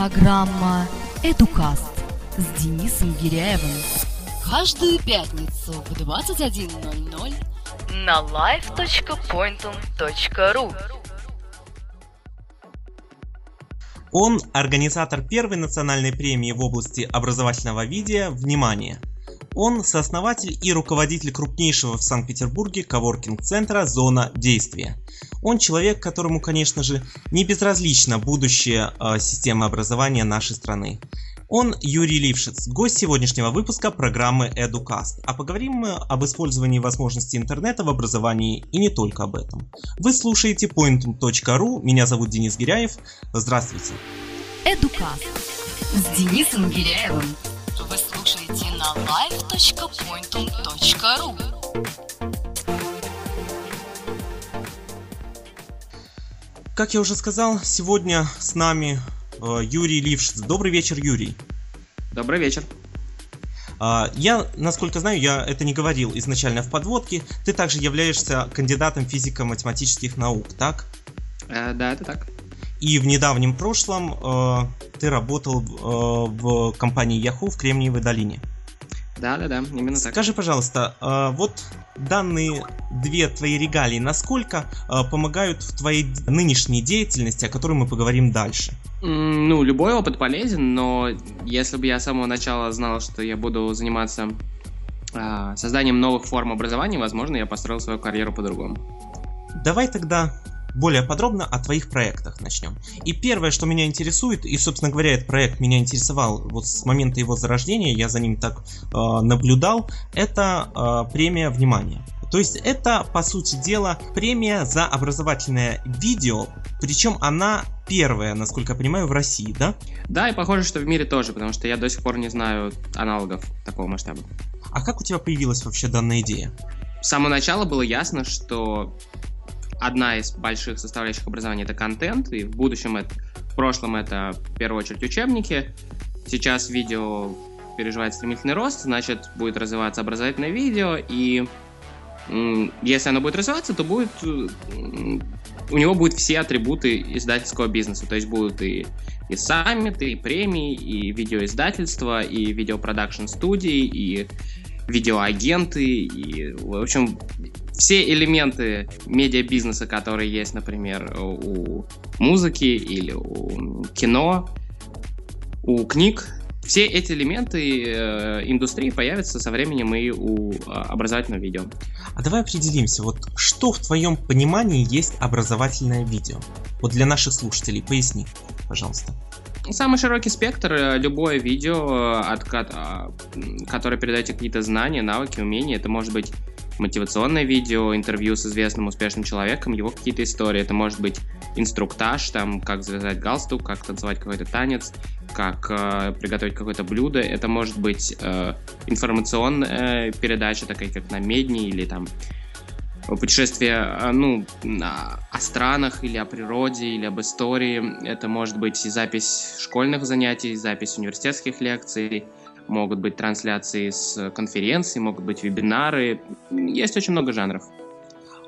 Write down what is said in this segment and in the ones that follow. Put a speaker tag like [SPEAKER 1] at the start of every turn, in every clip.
[SPEAKER 1] Программа «Эдукаст» с Денисом Гиряевым. Каждую пятницу в 21.00 на live.pointum.ru
[SPEAKER 2] Он организатор первой национальной премии в области образовательного видео «Внимание!». Он сооснователь и руководитель крупнейшего в Санкт-Петербурге коворкинг-центра «Зона действия». Он человек, которому, конечно же, не безразлично будущее э, системы образования нашей страны. Он Юрий Лившиц, гость сегодняшнего выпуска программы EduCast. А поговорим мы об использовании возможностей интернета в образовании и не только об этом. Вы слушаете Pointum.ru, меня зовут Денис Гиряев. Здравствуйте.
[SPEAKER 1] EduCast с Денисом Гиряевым. Вы слушаете на live.pointum.ru
[SPEAKER 2] Как я уже сказал, сегодня с нами э, Юрий Лившиц. Добрый вечер, Юрий.
[SPEAKER 3] Добрый вечер.
[SPEAKER 2] А, я, насколько знаю, я это не говорил изначально в подводке. Ты также являешься кандидатом физико-математических наук, так?
[SPEAKER 3] Э, да, это так.
[SPEAKER 2] И в недавнем прошлом э, ты работал э, в компании Yahoo в Кремниевой долине.
[SPEAKER 3] Да, да, да, именно так.
[SPEAKER 2] Скажи, пожалуйста, э, вот данные две твои регалии, насколько э, помогают в твоей нынешней деятельности, о которой мы поговорим дальше?
[SPEAKER 3] Ну, любой опыт полезен, но если бы я с самого начала знал, что я буду заниматься а, созданием новых форм образования, возможно, я построил свою карьеру по-другому.
[SPEAKER 2] Давай тогда более подробно о твоих проектах начнем. И первое, что меня интересует, и, собственно говоря, этот проект меня интересовал вот с момента его зарождения, я за ним так э, наблюдал, это э, премия «Внимание». То есть это, по сути дела, премия за образовательное видео, причем она первая, насколько я понимаю, в России, да?
[SPEAKER 3] Да, и похоже, что в мире тоже, потому что я до сих пор не знаю аналогов такого масштаба.
[SPEAKER 2] А как у тебя появилась вообще данная идея?
[SPEAKER 3] С самого начала было ясно, что одна из больших составляющих образования это контент, и в будущем это, в прошлом это в первую очередь учебники. Сейчас видео переживает стремительный рост, значит будет развиваться образовательное видео, и если оно будет развиваться, то будет у него будут все атрибуты издательского бизнеса, то есть будут и и саммиты, и премии, и видеоиздательства, и видеопродакшн студии, и видеоагенты, и, в общем, все элементы медиабизнеса, которые есть, например, у музыки или у кино, у книг, все эти элементы э, индустрии появятся со временем и у э, образовательного видео.
[SPEAKER 2] А давай определимся, вот что в твоем понимании есть образовательное видео? Вот для наших слушателей поясни, пожалуйста.
[SPEAKER 3] Самый широкий спектр, э, любое видео, э, от, а, которое передает какие-то знания, навыки, умения. Это может быть мотивационное видео, интервью с известным успешным человеком, его какие-то истории. Это может быть инструктаж, там, как завязать галстук, как танцевать какой-то танец, как э, приготовить какое-то блюдо. Это может быть э, информационная передача, такая как на Медне или там путешествие, э, ну, о странах или о природе, или об истории. Это может быть и запись школьных занятий, запись университетских лекций, могут быть трансляции с конференций, могут быть вебинары. Есть очень много жанров.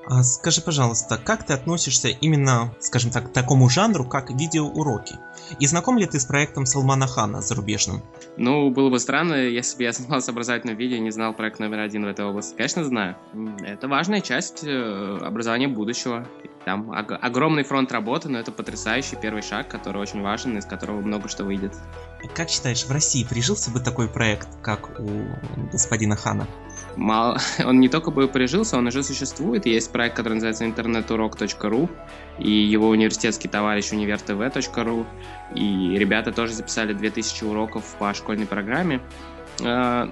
[SPEAKER 2] А скажи, пожалуйста, как ты относишься именно, скажем так, к такому жанру, как видеоуроки? И знаком ли ты с проектом Салмана Хана зарубежным?
[SPEAKER 3] Ну, было бы странно, если бы я занимался образовательным видео и не знал проект номер один в этой области. Конечно, знаю. Это важная часть э, образования будущего. Там ог- огромный фронт работы, но это потрясающий первый шаг, который очень важен, из которого много что выйдет.
[SPEAKER 2] Как считаешь, в России прижился бы такой проект, как у господина Хана?
[SPEAKER 3] Мало... Он не только бы прижился, он уже существует. Есть проект, который называется интернетурок.ру, и его университетский товарищ универтв.ру, и ребята тоже записали 2000 уроков по школьной программе. Э,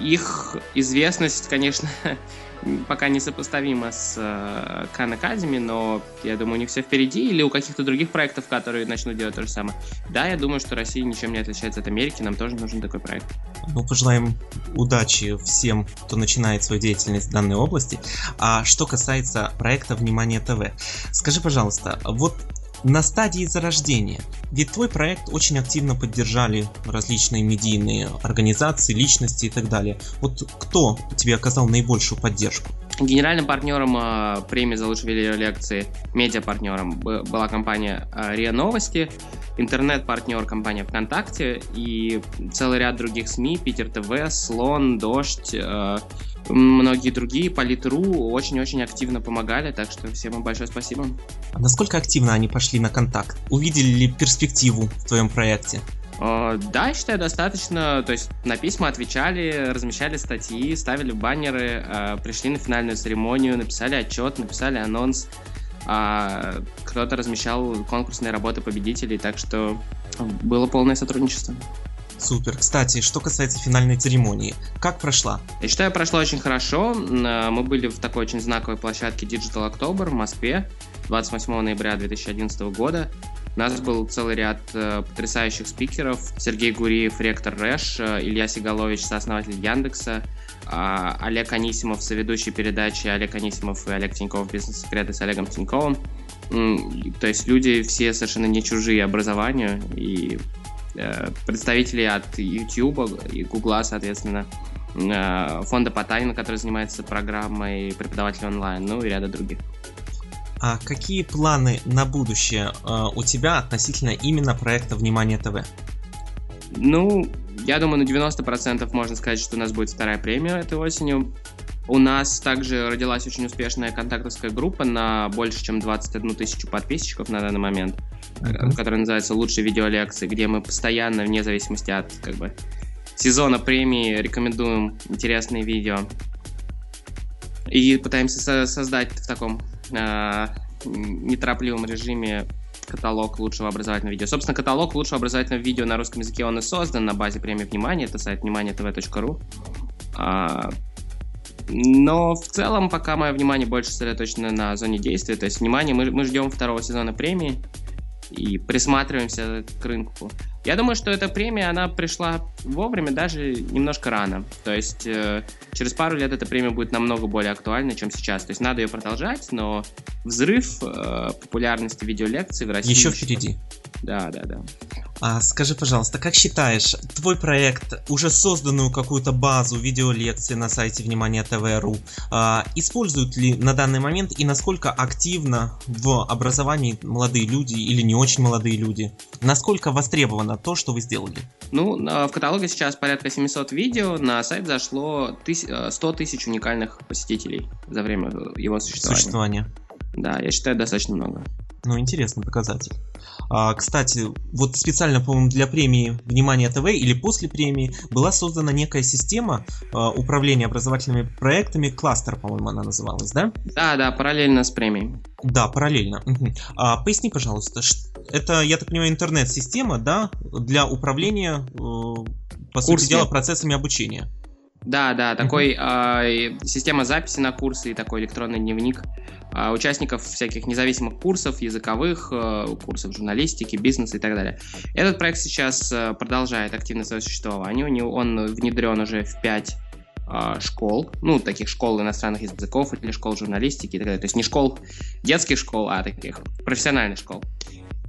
[SPEAKER 3] Их известность, конечно, пока не сопоставима с э, Khan Academy, но я думаю, у них все впереди, или у каких-то других проектов, которые начнут делать то же самое. Да, я думаю, что Россия ничем не отличается от Америки, нам тоже нужен такой проект.
[SPEAKER 2] Ну, пожелаем удачи всем, кто начинает свою деятельность в данной области. А что касается проекта «Внимание ТВ», скажи, пожалуйста, вот на стадии зарождения. Ведь твой проект очень активно поддержали различные медийные организации, личности и так далее. Вот кто тебе оказал наибольшую поддержку?
[SPEAKER 3] Генеральным партнером э, премии за лучшие видеолекции, медиапартнером была компания э, РИА Новости, интернет-партнер компания ВКонтакте и целый ряд других СМИ, Питер ТВ, Слон, Дождь, э, многие другие, Политру очень-очень активно помогали, так что всем им большое спасибо.
[SPEAKER 2] А насколько активно они пошли на контакт? Увидели ли перспективу в твоем проекте?
[SPEAKER 3] Uh, да, я считаю, достаточно. То есть на письма отвечали, размещали статьи, ставили баннеры, uh, пришли на финальную церемонию, написали отчет, написали анонс. Uh, кто-то размещал конкурсные работы победителей, так что было полное сотрудничество.
[SPEAKER 2] Супер. Кстати, что касается финальной церемонии, как прошла?
[SPEAKER 3] Я считаю, прошла очень хорошо. Мы были в такой очень знаковой площадке Digital October в Москве 28 ноября 2011 года. У нас был целый ряд э, потрясающих спикеров. Сергей Гуриев, ректор РЭШ, э, Илья Сигалович, сооснователь Яндекса, э, Олег Анисимов, соведущий передачи, Олег Анисимов и Олег Тиньков, бизнес-секреты с Олегом Тиньковым. То есть люди все совершенно не чужие образованию, и Э, представители от YouTube и Google, соответственно, э, фонда Потанина, который занимается программой преподавателей онлайн, ну и ряда других.
[SPEAKER 2] А какие планы на будущее э, у тебя относительно именно проекта «Внимание ТВ»?
[SPEAKER 3] Ну, я думаю, на 90% можно сказать, что у нас будет вторая премия этой осенью. У нас также родилась очень успешная контактовская группа на больше, чем 21 тысячу подписчиков на данный момент, mm-hmm. которая называется «Лучшие видеолекции», где мы постоянно, вне зависимости от как бы, сезона премии, рекомендуем интересные видео. И пытаемся со- создать в таком э, неторопливом режиме каталог лучшего образовательного видео. Собственно, каталог лучшего образовательного видео на русском языке он и создан на базе премии «Внимание». Это сайт внимание.тв.ру. А, но в целом пока мое внимание больше сосредоточено на зоне действия. То есть, внимание, мы, мы ждем второго сезона премии и присматриваемся к рынку. Я думаю, что эта премия, она пришла вовремя, даже немножко рано. То есть э, через пару лет эта премия будет намного более актуальна, чем сейчас. То есть надо ее продолжать, но взрыв э, популярности видеолекций в России...
[SPEAKER 2] Еще впереди.
[SPEAKER 3] Да, да, да.
[SPEAKER 2] А скажи, пожалуйста, как считаешь, твой проект, уже созданную какую-то базу видеолекций на сайте Внимание ТВ.ру, а, используют ли на данный момент и насколько активно в образовании молодые люди или не очень молодые люди? Насколько востребовано то, что вы сделали?
[SPEAKER 3] Ну, в каталоге сейчас порядка 700 видео, на сайт зашло 100 тысяч уникальных посетителей за время его существования.
[SPEAKER 2] Существования.
[SPEAKER 3] Да, я считаю, достаточно много.
[SPEAKER 2] Ну, интересный показатель. А, кстати, вот специально, по-моему, для премии «Внимание ТВ» или после премии была создана некая система а, управления образовательными проектами, кластер, по-моему, она называлась, да?
[SPEAKER 3] Да, да, параллельно с премией.
[SPEAKER 2] Да, параллельно. Угу. А, поясни, пожалуйста, это, я так понимаю, интернет-система, да, для управления, э, по Курс сути дела, процессами обучения.
[SPEAKER 3] Да, да, такой uh-huh. э, система записи на курсы и такой электронный дневник э, участников всяких независимых курсов, языковых, э, курсов журналистики, бизнеса и так далее. Этот проект сейчас э, продолжает активно свое существование. У него, он внедрен уже в 5 э, школ, ну, таких школ иностранных языков или школ журналистики и так далее. То есть не школ детских школ, а таких профессиональных школ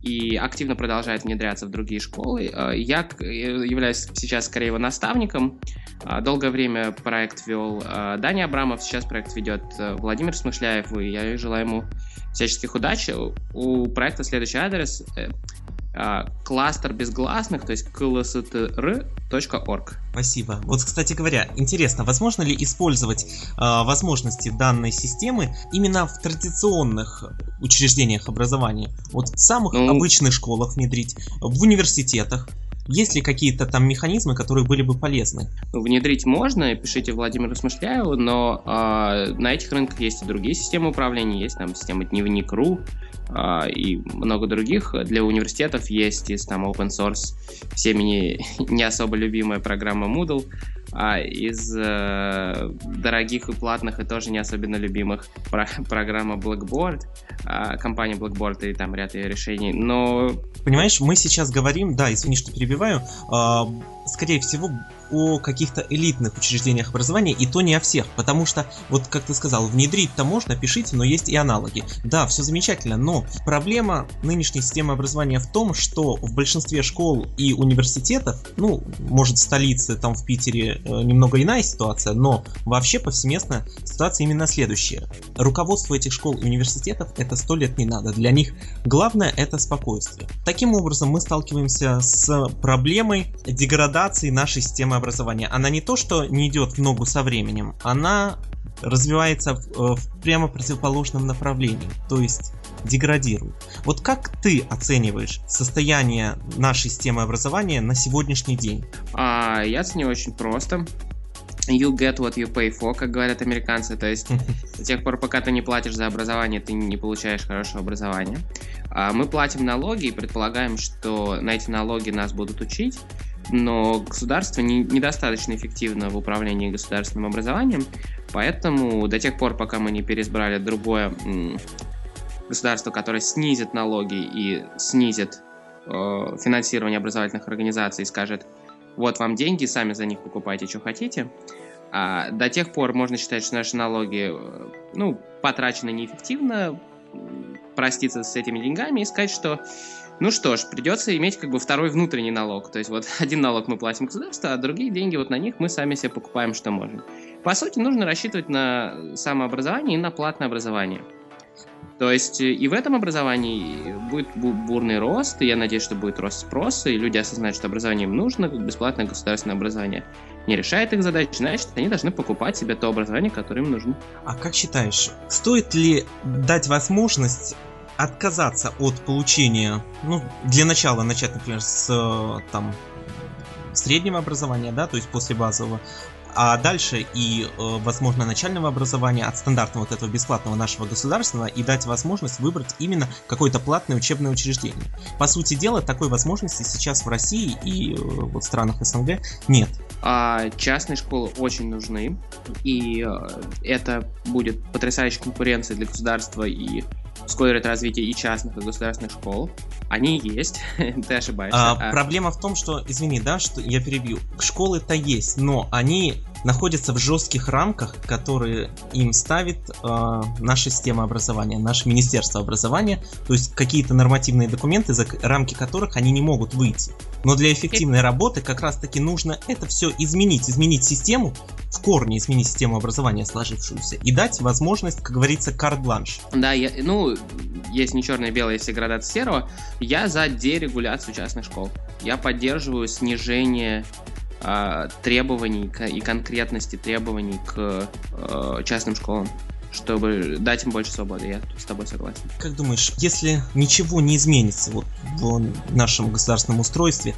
[SPEAKER 3] и активно продолжает внедряться в другие школы. Э, я э, являюсь сейчас скорее его наставником. Э, долгое время проект вел Даня Абрамов, сейчас проект ведет Владимир Смышляев, и я желаю ему всяческих удач. У проекта следующий адрес кластер безгласных, то есть klstr.org.
[SPEAKER 2] Спасибо. Вот, кстати говоря, интересно, возможно ли использовать э, возможности данной системы именно в традиционных учреждениях образования? Вот в самых ну, обычных школах внедрить, в университетах? Есть ли какие-то там механизмы, которые были бы полезны?
[SPEAKER 3] Внедрить можно, пишите Владимиру Смышляеву, но э, на этих рынках есть и другие системы управления, есть там система Дневник.ру, а, и много других. Для университетов есть из там open source всеми не, не особо любимая программа Moodle, а из э, дорогих и платных и тоже не особенно любимых про программа Blackboard, э, компания Blackboard и там ряд ее решений, но...
[SPEAKER 2] Понимаешь, мы сейчас говорим, да, извини, что перебиваю, э, скорее всего, о каких-то элитных учреждениях образования, и то не о всех, потому что, вот как ты сказал, внедрить-то можно, пишите, но есть и аналоги. Да, все замечательно, но проблема нынешней системы образования в том, что в большинстве школ и университетов, ну, может, в столице, там в Питере э, немного иная ситуация, но вообще повсеместно ситуация именно следующая. Руководство этих школ и университетов это сто лет не надо. Для них главное это спокойствие. Таким образом, мы сталкиваемся с проблемой деградации нашей системы образования. Она не то, что не идет в ногу со временем, она развивается в, в прямо противоположном направлении, то есть деградирует. Вот как ты оцениваешь состояние нашей системы образования на сегодняшний день?
[SPEAKER 3] А, я оцениваю очень просто. You get what you pay for, как говорят американцы. То есть до тех пор, пока ты не платишь за образование, ты не получаешь хорошего образования. А мы платим налоги и предполагаем, что на эти налоги нас будут учить, но государство не, недостаточно эффективно в управлении государственным образованием, поэтому до тех пор, пока мы не переизбрали другое государство, которое снизит налоги и снизит э, финансирование образовательных организаций и скажет, вот вам деньги, сами за них покупайте, что хотите, а до тех пор можно считать, что наши налоги э, ну, потрачены неэффективно, проститься с этими деньгами и сказать, что ну что ж, придется иметь как бы второй внутренний налог. То есть вот один налог мы платим государству, а другие деньги вот на них мы сами себе покупаем, что можем. По сути, нужно рассчитывать на самообразование и на платное образование. То есть э, и в этом образовании будет бурный рост, и я надеюсь, что будет рост спроса, и люди осознают, что образование им нужно, бесплатное государственное образование не решает их задач, значит, они должны покупать себе то образование, которое им нужно.
[SPEAKER 2] А как считаешь, стоит ли дать возможность отказаться от получения, ну, для начала начать, например, с э, там среднего образования, да, то есть после базового, а дальше и, э, возможно, начального образования от стандартного вот этого бесплатного нашего государственного и дать возможность выбрать именно какое-то платное учебное учреждение. По сути дела, такой возможности сейчас в России и э, вот в странах СНГ нет.
[SPEAKER 3] А частные школы очень нужны, и это будет потрясающей конкуренцией для государства и ускорит развитие и частных, и государственных школ. Они есть, ты ошибаешься.
[SPEAKER 2] А, а... Проблема в том, что, извини, да, что я перебью. Школы-то есть, но они находятся в жестких рамках, которые им ставит э, наша система образования, наше Министерство образования, то есть какие-то нормативные документы, за рамки которых они не могут выйти. Но для эффективной работы как раз-таки нужно это все изменить, изменить систему, в корне изменить систему образования сложившуюся и дать возможность, как говорится, карт-бланш.
[SPEAKER 3] Да, я, ну, есть не черное белое, есть и градация серого. Я за дерегуляцию частных школ. Я поддерживаю снижение э, требований и конкретности требований к э, частным школам чтобы дать им больше свободы. Я с тобой согласен.
[SPEAKER 2] Как думаешь, если ничего не изменится вот в нашем государственном устройстве,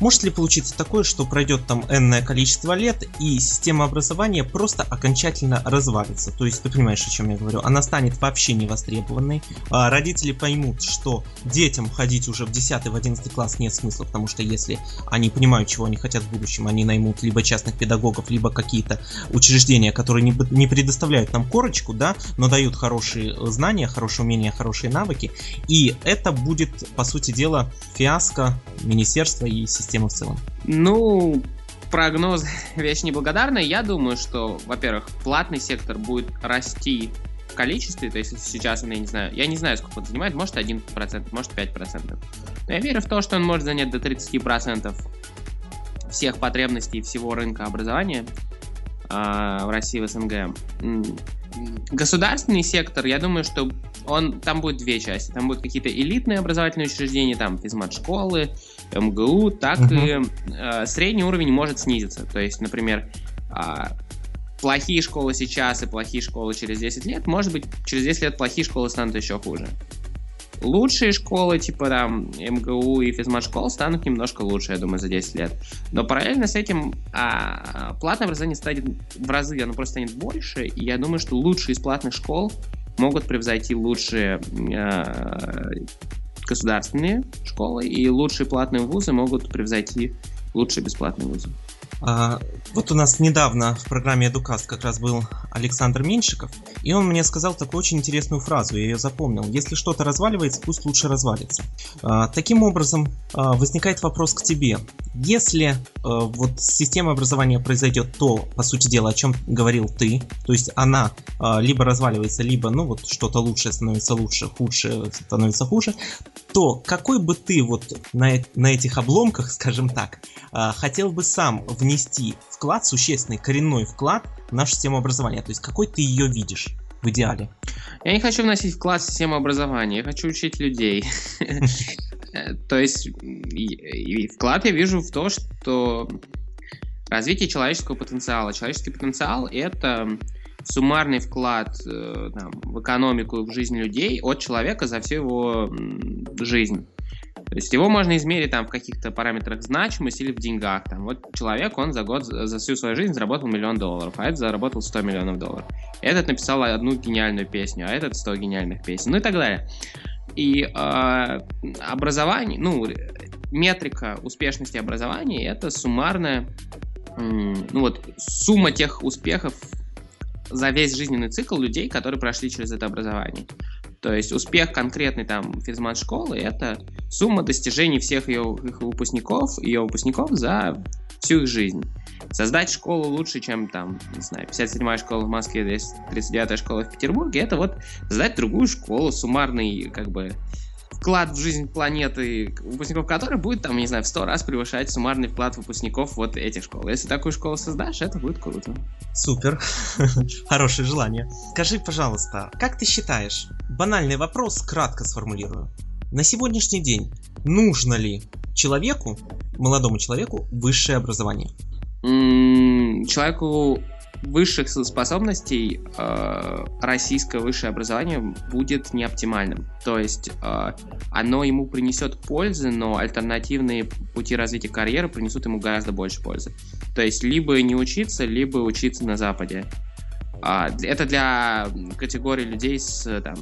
[SPEAKER 2] может ли получиться такое, что пройдет там энное количество лет и система образования просто окончательно развалится? То есть ты понимаешь, о чем я говорю? Она станет вообще невостребованной. А родители поймут, что детям ходить уже в 10 в 11 класс нет смысла, потому что если они понимают, чего они хотят в будущем, они наймут либо частных педагогов, либо какие-то учреждения, которые не, не предоставляют нам корочку, да, но дают хорошие знания, хорошие умения, хорошие навыки. И это будет, по сути дела, фиаско министерства и системы системы в целом?
[SPEAKER 3] Ну, прогноз вещь неблагодарная. Я думаю, что, во-первых, платный сектор будет расти в количестве, то есть сейчас я не знаю, я не знаю, сколько он занимает, может 1%, может 5%. Но я верю в то, что он может занять до 30% всех потребностей всего рынка образования э, в России, в СНГ. Государственный сектор, я думаю, что он, там будет две части. Там будут какие-то элитные образовательные учреждения, там физмат-школы, МГУ, так угу. и э, средний уровень может снизиться. То есть, например, э, плохие школы сейчас и плохие школы через 10 лет, может быть, через 10 лет плохие школы станут еще хуже. Лучшие школы, типа там МГУ и физмат-школ, станут немножко лучше, я думаю, за 10 лет. Но параллельно с этим а, платное образование станет в разы, оно просто станет больше, и я думаю, что лучшие из платных школ могут превзойти лучшие а, государственные школы, и лучшие платные вузы могут превзойти лучшие бесплатные вузы.
[SPEAKER 2] А, вот у нас недавно в программе Эдукаст как раз был Александр Меньшиков, И он мне сказал такую очень интересную фразу, я ее запомнил. Если что-то разваливается, пусть лучше развалится. А, таким образом, а, возникает вопрос к тебе. Если вот с системой образования произойдет то, по сути дела, о чем говорил ты, то есть она либо разваливается, либо, ну вот, что-то лучшее становится лучше, худшее становится хуже, то какой бы ты вот на, на этих обломках, скажем так, хотел бы сам внести вклад, существенный коренной вклад в нашу систему образования? То есть какой ты ее видишь? в идеале?
[SPEAKER 3] Я не хочу вносить вклад в систему образования, я хочу учить людей. То есть вклад я вижу в то, что развитие человеческого потенциала. Человеческий потенциал — это суммарный вклад э, там, в экономику, в жизнь людей от человека за всю его жизнь. То есть его можно измерить там в каких-то параметрах значимости или в деньгах. Там, вот человек, он за год, за всю свою жизнь заработал миллион долларов, а этот заработал 100 миллионов долларов. Этот написал одну гениальную песню, а этот 100 гениальных песен, ну и так далее. И э, образование, ну, метрика успешности образования это суммарная, ну вот, сумма тех успехов за весь жизненный цикл людей, которые прошли через это образование. То есть успех конкретной там физмат-школы – это сумма достижений всех ее их выпускников, ее выпускников за всю их жизнь. Создать школу лучше, чем там, не знаю, 57-я школа в Москве, 39-я школа в Петербурге, это вот создать другую школу, суммарный, как бы, вклад в жизнь планеты, выпускников которой будет, там, не знаю, в сто раз превышать суммарный вклад выпускников вот этих школ. Если такую школу создашь, это будет круто.
[SPEAKER 2] Супер. Хорошее желание. Скажи, пожалуйста, как ты считаешь, банальный вопрос, кратко сформулирую. На сегодняшний день нужно ли человеку, молодому человеку, высшее образование?
[SPEAKER 3] Человеку высших способностей э, российское высшее образование будет неоптимальным. То есть э, оно ему принесет пользы, но альтернативные пути развития карьеры принесут ему гораздо больше пользы. То есть либо не учиться, либо учиться на Западе. А, это для категории людей с, там,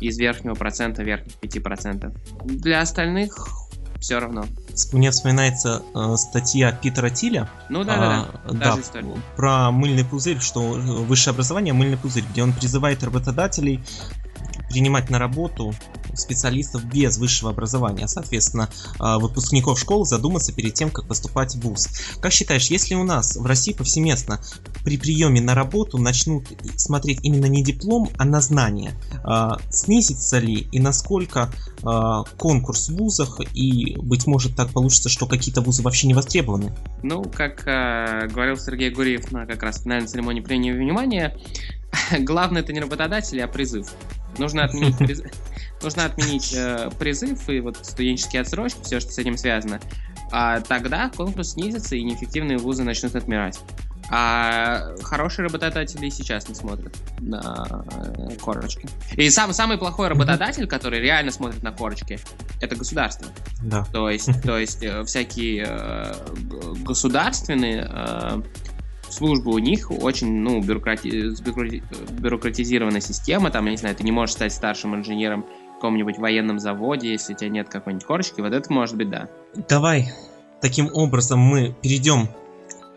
[SPEAKER 3] из верхнего процента, верхних 5%. Для остальных все равно.
[SPEAKER 2] Мне вспоминается э, статья Питера Тиля.
[SPEAKER 3] Ну да,
[SPEAKER 2] а, да, да. Про мыльный пузырь, что высшее образование мыльный пузырь, где он призывает работодателей принимать на работу специалистов без высшего образования, соответственно, а, выпускников школ задуматься перед тем, как поступать в ВУЗ. Как считаешь, если у нас в России повсеместно при приеме на работу начнут смотреть именно не диплом, а на знания, а, снизится ли и насколько а, конкурс в вузах и, быть может, так получится, что какие-то вузы вообще не востребованы?
[SPEAKER 3] Ну, как говорил Сергей Гуриев на как раз финальной церемонии принятия внимания, главное это не работодатель, а призыв. Нужно отменить, приз... Нужно отменить э, призыв и вот студенческие отсрочки, все, что с этим связано. А тогда конкурс снизится и неэффективные вузы начнут отмирать. А хорошие работодатели сейчас не смотрят на э, корочки. И сам, самый плохой работодатель, который реально смотрит на корочки, это государство.
[SPEAKER 2] Да.
[SPEAKER 3] То есть, то есть э, всякие э, государственные э, службы у них очень, ну, бюрократи... бюрократизированная система, там, я не знаю, ты не можешь стать старшим инженером в каком-нибудь военном заводе, если у тебя нет какой-нибудь корочки, вот это может быть да.
[SPEAKER 2] Давай, таким образом мы перейдем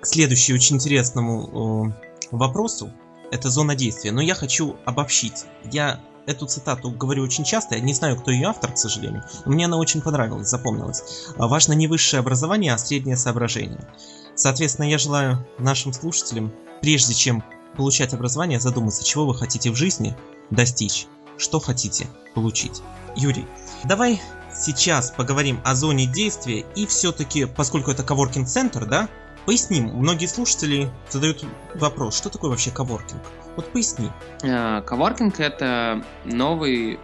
[SPEAKER 2] к следующему очень интересному э, вопросу. Это зона действия, но я хочу обобщить. Я эту цитату говорю очень часто, я не знаю, кто ее автор, к сожалению, но мне она очень понравилась, запомнилась. Важно не высшее образование, а среднее соображение. Соответственно, я желаю нашим слушателям, прежде чем получать образование, задуматься, чего вы хотите в жизни достичь, что хотите получить. Юрий, давай сейчас поговорим о зоне действия и все-таки, поскольку это коворкинг-центр, да, поясним. Многие слушатели задают вопрос, что такое вообще коворкинг? Вот поясни.
[SPEAKER 3] Э, коворкинг это новый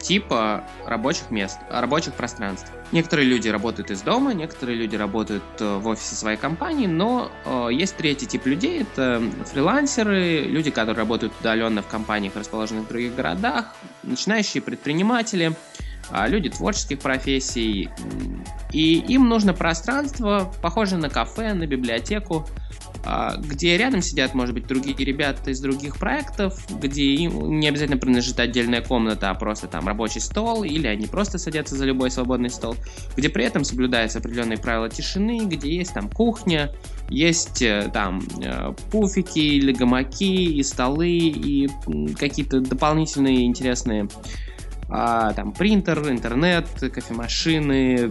[SPEAKER 3] типа рабочих мест, рабочих пространств. Некоторые люди работают из дома, некоторые люди работают э, в офисе своей компании, но э, есть третий тип людей, это фрилансеры, люди, которые работают удаленно в компаниях, расположенных в других городах, начинающие предприниматели, люди творческих профессий, и им нужно пространство, похожее на кафе, на библиотеку, а, где рядом сидят, может быть, другие ребята из других проектов, где им не обязательно принадлежит отдельная комната, а просто там рабочий стол, или они просто садятся за любой свободный стол, где при этом соблюдаются определенные правила тишины, где есть там кухня, есть э, там э, пуфики или гамаки, и столы, и какие-то дополнительные интересные а, там принтер, интернет, кофемашины,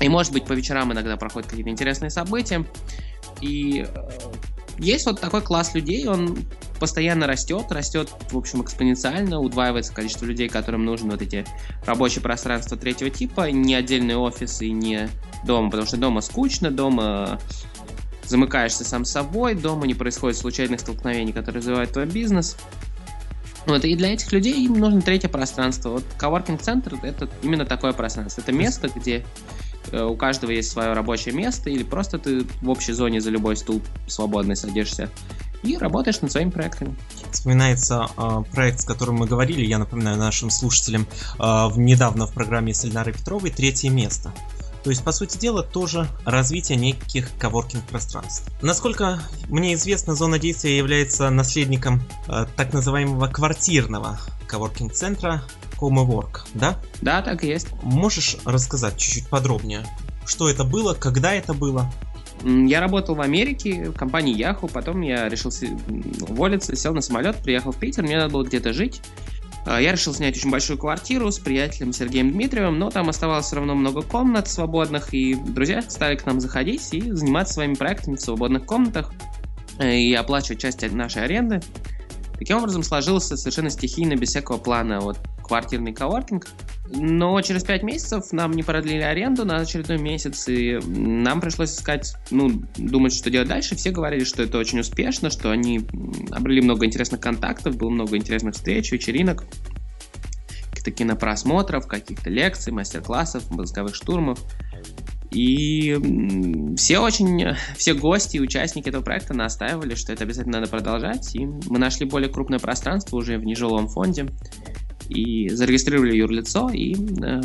[SPEAKER 3] и может быть по вечерам иногда проходят какие-то интересные события. И э, есть вот такой класс людей, он постоянно растет, растет, в общем, экспоненциально, удваивается количество людей, которым нужны вот эти рабочие пространства третьего типа, не отдельный офис и не дом, потому что дома скучно, дома замыкаешься сам собой, дома не происходит случайных столкновений, которые развивают твой бизнес. Вот, и для этих людей им нужно третье пространство. Вот коворкинг-центр — это именно такое пространство. Это место, где Э, у каждого есть свое рабочее место, или просто ты в общей зоне за любой стул свободный садишься и работаешь над своими проектами.
[SPEAKER 2] Вспоминается э, проект, с которым мы говорили, я напоминаю нашим слушателям, э, недавно в программе с Эльнарой Петровой «Третье место». То есть, по сути дела, тоже развитие неких коворкинг пространств. Насколько мне известно, зона действия является наследником э, так называемого квартирного коворкинг центра Homework, да?
[SPEAKER 3] Да, так и есть.
[SPEAKER 2] Можешь рассказать чуть-чуть подробнее, что это было, когда это было?
[SPEAKER 3] Я работал в Америке, в компании Yahoo, потом я решил уволиться, сел на самолет, приехал в Питер, мне надо было где-то жить. А, я решил снять очень большую квартиру с приятелем Сергеем Дмитриевым, но там оставалось все равно много комнат свободных, и друзья стали к нам заходить и заниматься своими проектами в свободных комнатах э, и оплачивать часть нашей аренды. Таким образом сложился совершенно стихийно, без всякого плана, вот квартирный коворкинг. Но через пять месяцев нам не продлили аренду на очередной месяц, и нам пришлось искать, ну, думать, что делать дальше. Все говорили, что это очень успешно, что они обрели много интересных контактов, было много интересных встреч, вечеринок, каких-то кинопросмотров, каких-то лекций, мастер-классов, мозговых штурмов. И все очень, все гости и участники этого проекта настаивали, что это обязательно надо продолжать. И мы нашли более крупное пространство уже в нежилом фонде и зарегистрировали юрлицо, и э,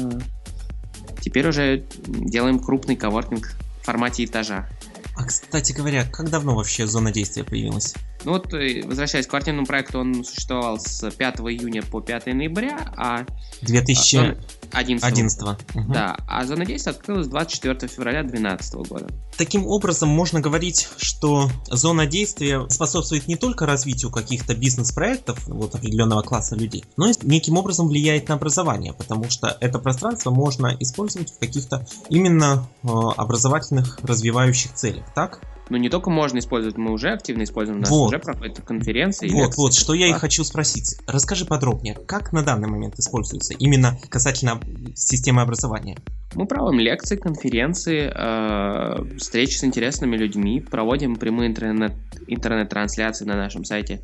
[SPEAKER 3] теперь уже делаем крупный коворкинг в формате этажа.
[SPEAKER 2] А, кстати говоря, как давно вообще зона действия появилась?
[SPEAKER 3] Ну вот, э, возвращаясь к квартирному проекту, он существовал с 5 июня по 5 ноября, а...
[SPEAKER 2] 2011.
[SPEAKER 3] 11. Угу. Да, а зона действия открылась 24 февраля 2012 года.
[SPEAKER 2] Таким образом, можно говорить, что зона действия способствует не только развитию каких-то бизнес-проектов вот определенного класса людей, но и неким образом влияет на образование, потому что это пространство можно использовать в каких-то именно э, образовательных развивающих целях, так?
[SPEAKER 3] Ну, не только можно использовать, мы уже активно используем, у нас
[SPEAKER 2] вот.
[SPEAKER 3] уже проходят конференции.
[SPEAKER 2] Вот, лекции, вот, что я и хочу спросить. Расскажи подробнее, как на данный момент используется именно касательно системы образования?
[SPEAKER 3] Мы проводим лекции, конференции, э, встречи с интересными людьми, проводим прямые интернет, интернет-трансляции на нашем сайте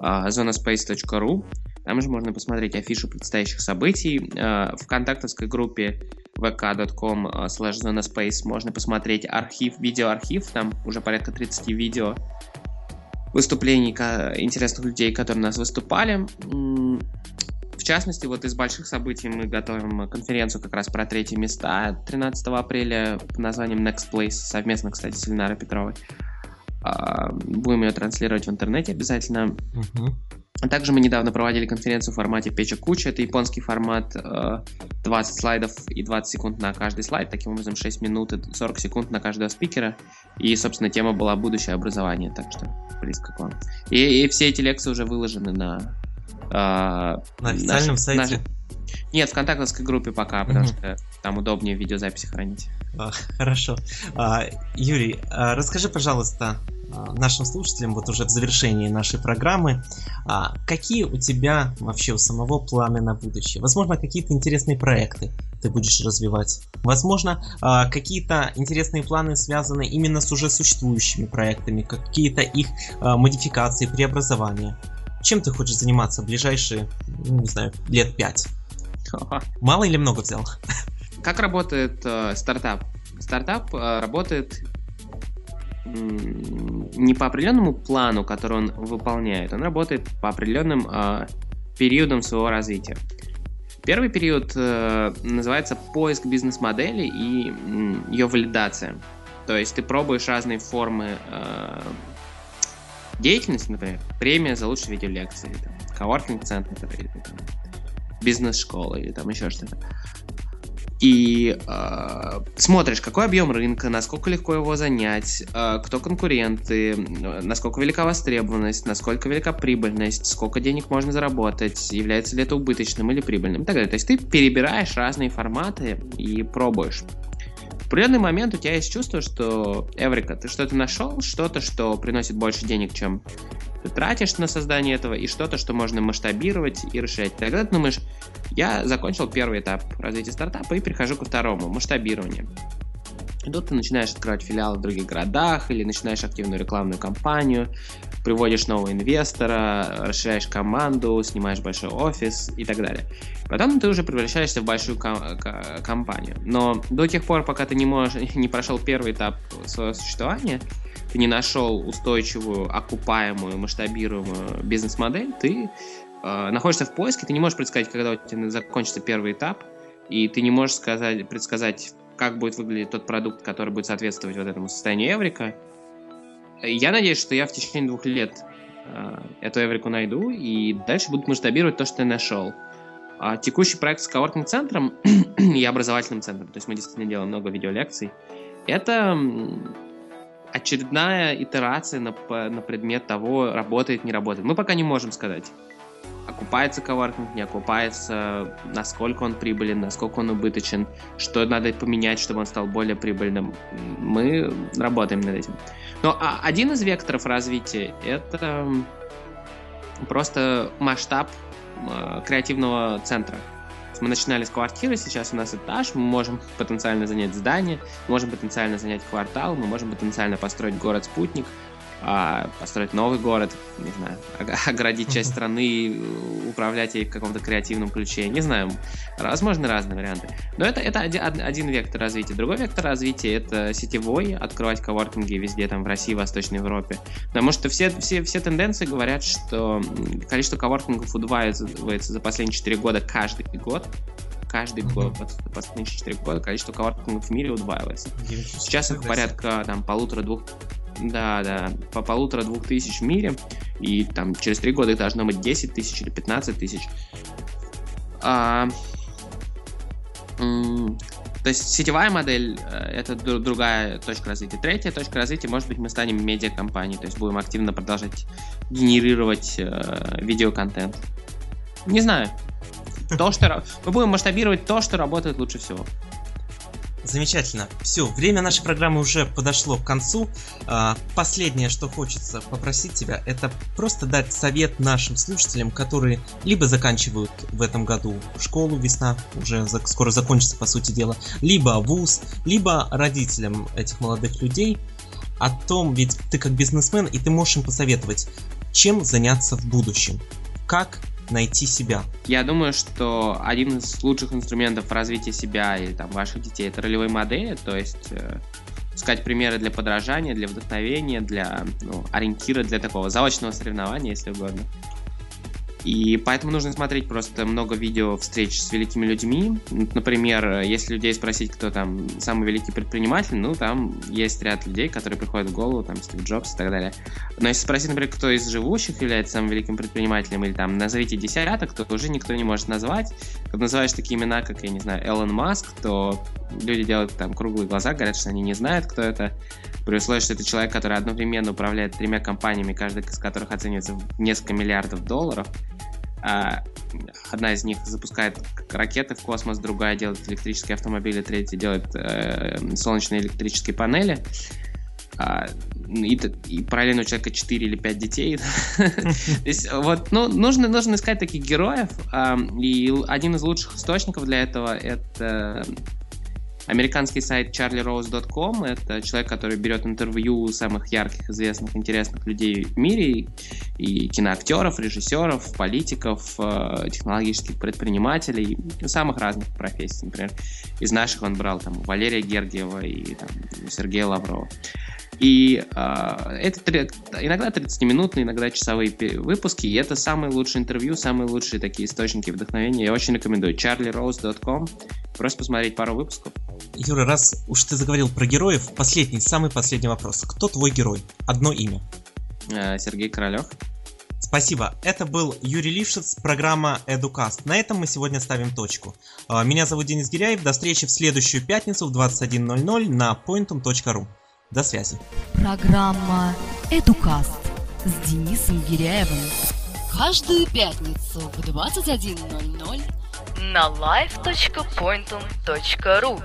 [SPEAKER 3] э, zonaspace.ru. Там же можно посмотреть афишу предстоящих событий. Э, в контактовской группе vk.com э, slash zonaspace можно посмотреть архив, видеоархив, там уже порядка 30 видео выступлений интересных людей, которые у нас выступали. В частности, вот из больших событий мы готовим конференцию как раз про третьи места 13 апреля под названием Next Place, совместно, кстати, с Ильнарой Петровой. А, будем ее транслировать в интернете обязательно. Uh-huh. Также мы недавно проводили конференцию в формате Печа Куча. Это японский формат 20 э, слайдов и 20 секунд на каждый слайд. Таким образом, 6 минут и 40 секунд на каждого спикера. И, собственно, тема была «Будущее образование», так что близко к вам. И, и все эти лекции уже выложены на...
[SPEAKER 2] Э, на официальном наш, сайте? Наш...
[SPEAKER 3] Нет, в контактовской группе пока, потому mm-hmm. что там удобнее видеозаписи хранить.
[SPEAKER 2] А, хорошо. А, Юрий, а, расскажи, пожалуйста, а, нашим слушателям вот уже в завершении нашей программы, а, какие у тебя вообще у самого планы на будущее? Возможно, какие-то интересные проекты ты будешь развивать. Возможно, а, какие-то интересные планы связаны именно с уже существующими проектами, какие-то их модификации, преобразования. Чем ты хочешь заниматься в ближайшие, ну, не знаю, лет пять? Мало или много взял?
[SPEAKER 3] Как работает э, стартап? Стартап э, работает не по определенному плану, который он выполняет, он работает по определенным э, периодам своего развития. Первый период э, называется поиск бизнес-модели и э, ее валидация. То есть ты пробуешь разные формы э, деятельности, например, премия за лучшие видеолекции, там, коворкинг-центр, или бизнес-школа, или там еще что-то. И э, смотришь, какой объем рынка, насколько легко его занять, э, кто конкуренты, насколько велика востребованность, насколько велика прибыльность, сколько денег можно заработать, является ли это убыточным или прибыльным и так далее. То есть ты перебираешь разные форматы и пробуешь определенный момент у тебя есть чувство, что, Эврика, ты что-то нашел, что-то, что приносит больше денег, чем ты тратишь на создание этого, и что-то, что можно масштабировать и расширять. Тогда ты думаешь, я закончил первый этап развития стартапа и перехожу ко второму, масштабированию. И тут ты начинаешь открывать филиалы в других городах или начинаешь активную рекламную кампанию, приводишь нового инвестора, расширяешь команду, снимаешь большой офис и так далее. Потом ты уже превращаешься в большую ком- компанию. Но до тех пор, пока ты не, можешь, не прошел первый этап своего существования, ты не нашел устойчивую, окупаемую, масштабируемую бизнес-модель, ты э, находишься в поиске, ты не можешь предсказать, когда у тебя закончится первый этап, и ты не можешь сказать, предсказать, как будет выглядеть тот продукт, который будет соответствовать вот этому состоянию Эврика. Я надеюсь, что я в течение двух лет э, эту Эврику найду и дальше буду масштабировать то, что я нашел. А текущий проект с коворкинг-центром и образовательным центром, то есть мы действительно делаем много видеолекций, это очередная итерация на, на предмет того, работает, не работает. Мы пока не можем сказать окупается коворкинг, не окупается, насколько он прибылен, насколько он убыточен, что надо поменять, чтобы он стал более прибыльным. Мы работаем над этим. Но а, один из векторов развития — это просто масштаб э, креативного центра. Мы начинали с квартиры, сейчас у нас этаж, мы можем потенциально занять здание, можем потенциально занять квартал, мы можем потенциально построить город-спутник, а, построить новый город, не знаю, оградить часть страны, управлять ей в каком-то креативном ключе, не знаю, возможно разные варианты. Но это, это один, один вектор развития. Другой вектор развития это сетевой, открывать коворкинги везде, там, в России, в Восточной Европе. Потому что все, все, все тенденции говорят, что количество коворкингов удваивается за последние 4 года каждый год каждый год, mm-hmm. последние 4 года количество коворкингов в мире удваивается. Сейчас их порядка там полутора-двух да, да, по полутора-двух тысяч в мире, и там через три года их должно быть 10 тысяч или 15 тысяч. А, то есть сетевая модель э, это другая точка развития. Третья точка развития, может быть, мы станем медиакомпанией, то есть будем активно продолжать генерировать э, видеоконтент. Не знаю. То, что мы будем масштабировать то, что работает лучше всего.
[SPEAKER 2] Замечательно. Все, время нашей программы уже подошло к концу. А, последнее, что хочется попросить тебя, это просто дать совет нашим слушателям, которые либо заканчивают в этом году школу, весна уже скоро закончится, по сути дела, либо вуз, либо родителям этих молодых людей о том, ведь ты как бизнесмен, и ты можешь им посоветовать, чем заняться в будущем, как найти себя?
[SPEAKER 3] Я думаю, что один из лучших инструментов развития себя или там ваших детей это ролевые модели, то есть э, искать примеры для подражания, для вдохновения, для ну, ориентира для такого заочного соревнования, если угодно. И поэтому нужно смотреть просто много видео встреч с великими людьми. Например, если людей спросить, кто там самый великий предприниматель, ну, там есть ряд людей, которые приходят в голову, там, Стив Джобс и так далее. Но если спросить, например, кто из живущих является самым великим предпринимателем, или там назовите десяток, то уже никто не может назвать. Когда называешь такие имена, как, я не знаю, Элон Маск, то люди делают там круглые глаза, говорят, что они не знают, кто это. При условии, что это человек, который одновременно управляет тремя компаниями, каждая из которых оценивается в несколько миллиардов долларов, одна из них запускает ракеты в космос, другая делает электрические автомобили, третья делает э, солнечные электрические панели. А, и, и параллельно у человека 4 или 5 детей. Вот, ну, нужно, нужно искать таких героев. И один из лучших источников для этого это Американский сайт charlierose.com — это человек, который берет интервью самых ярких, известных, интересных людей в мире, и киноактеров, режиссеров, политиков, э, технологических предпринимателей, самых разных профессий. Например, из наших он брал там Валерия Гергиева и там, Сергея Лаврова. И э, это иногда 30-минутные, иногда часовые выпуски, и это самые лучшие интервью, самые лучшие такие источники вдохновения. Я очень рекомендую. charlierose.com. Просто посмотреть пару выпусков.
[SPEAKER 2] Юра, раз уж ты заговорил про героев, последний, самый последний вопрос. Кто твой герой? Одно имя.
[SPEAKER 3] Э, Сергей Королев.
[SPEAKER 2] Спасибо. Это был Юрий Лившиц, программа Educast. На этом мы сегодня ставим точку. А, меня зовут Денис Гиряев. До встречи в следующую пятницу в 21.00 на pointum.ru. До связи.
[SPEAKER 1] Программа Educast с Денисом Гиряевым. Каждую пятницу в 21.00 на live.pointum.ru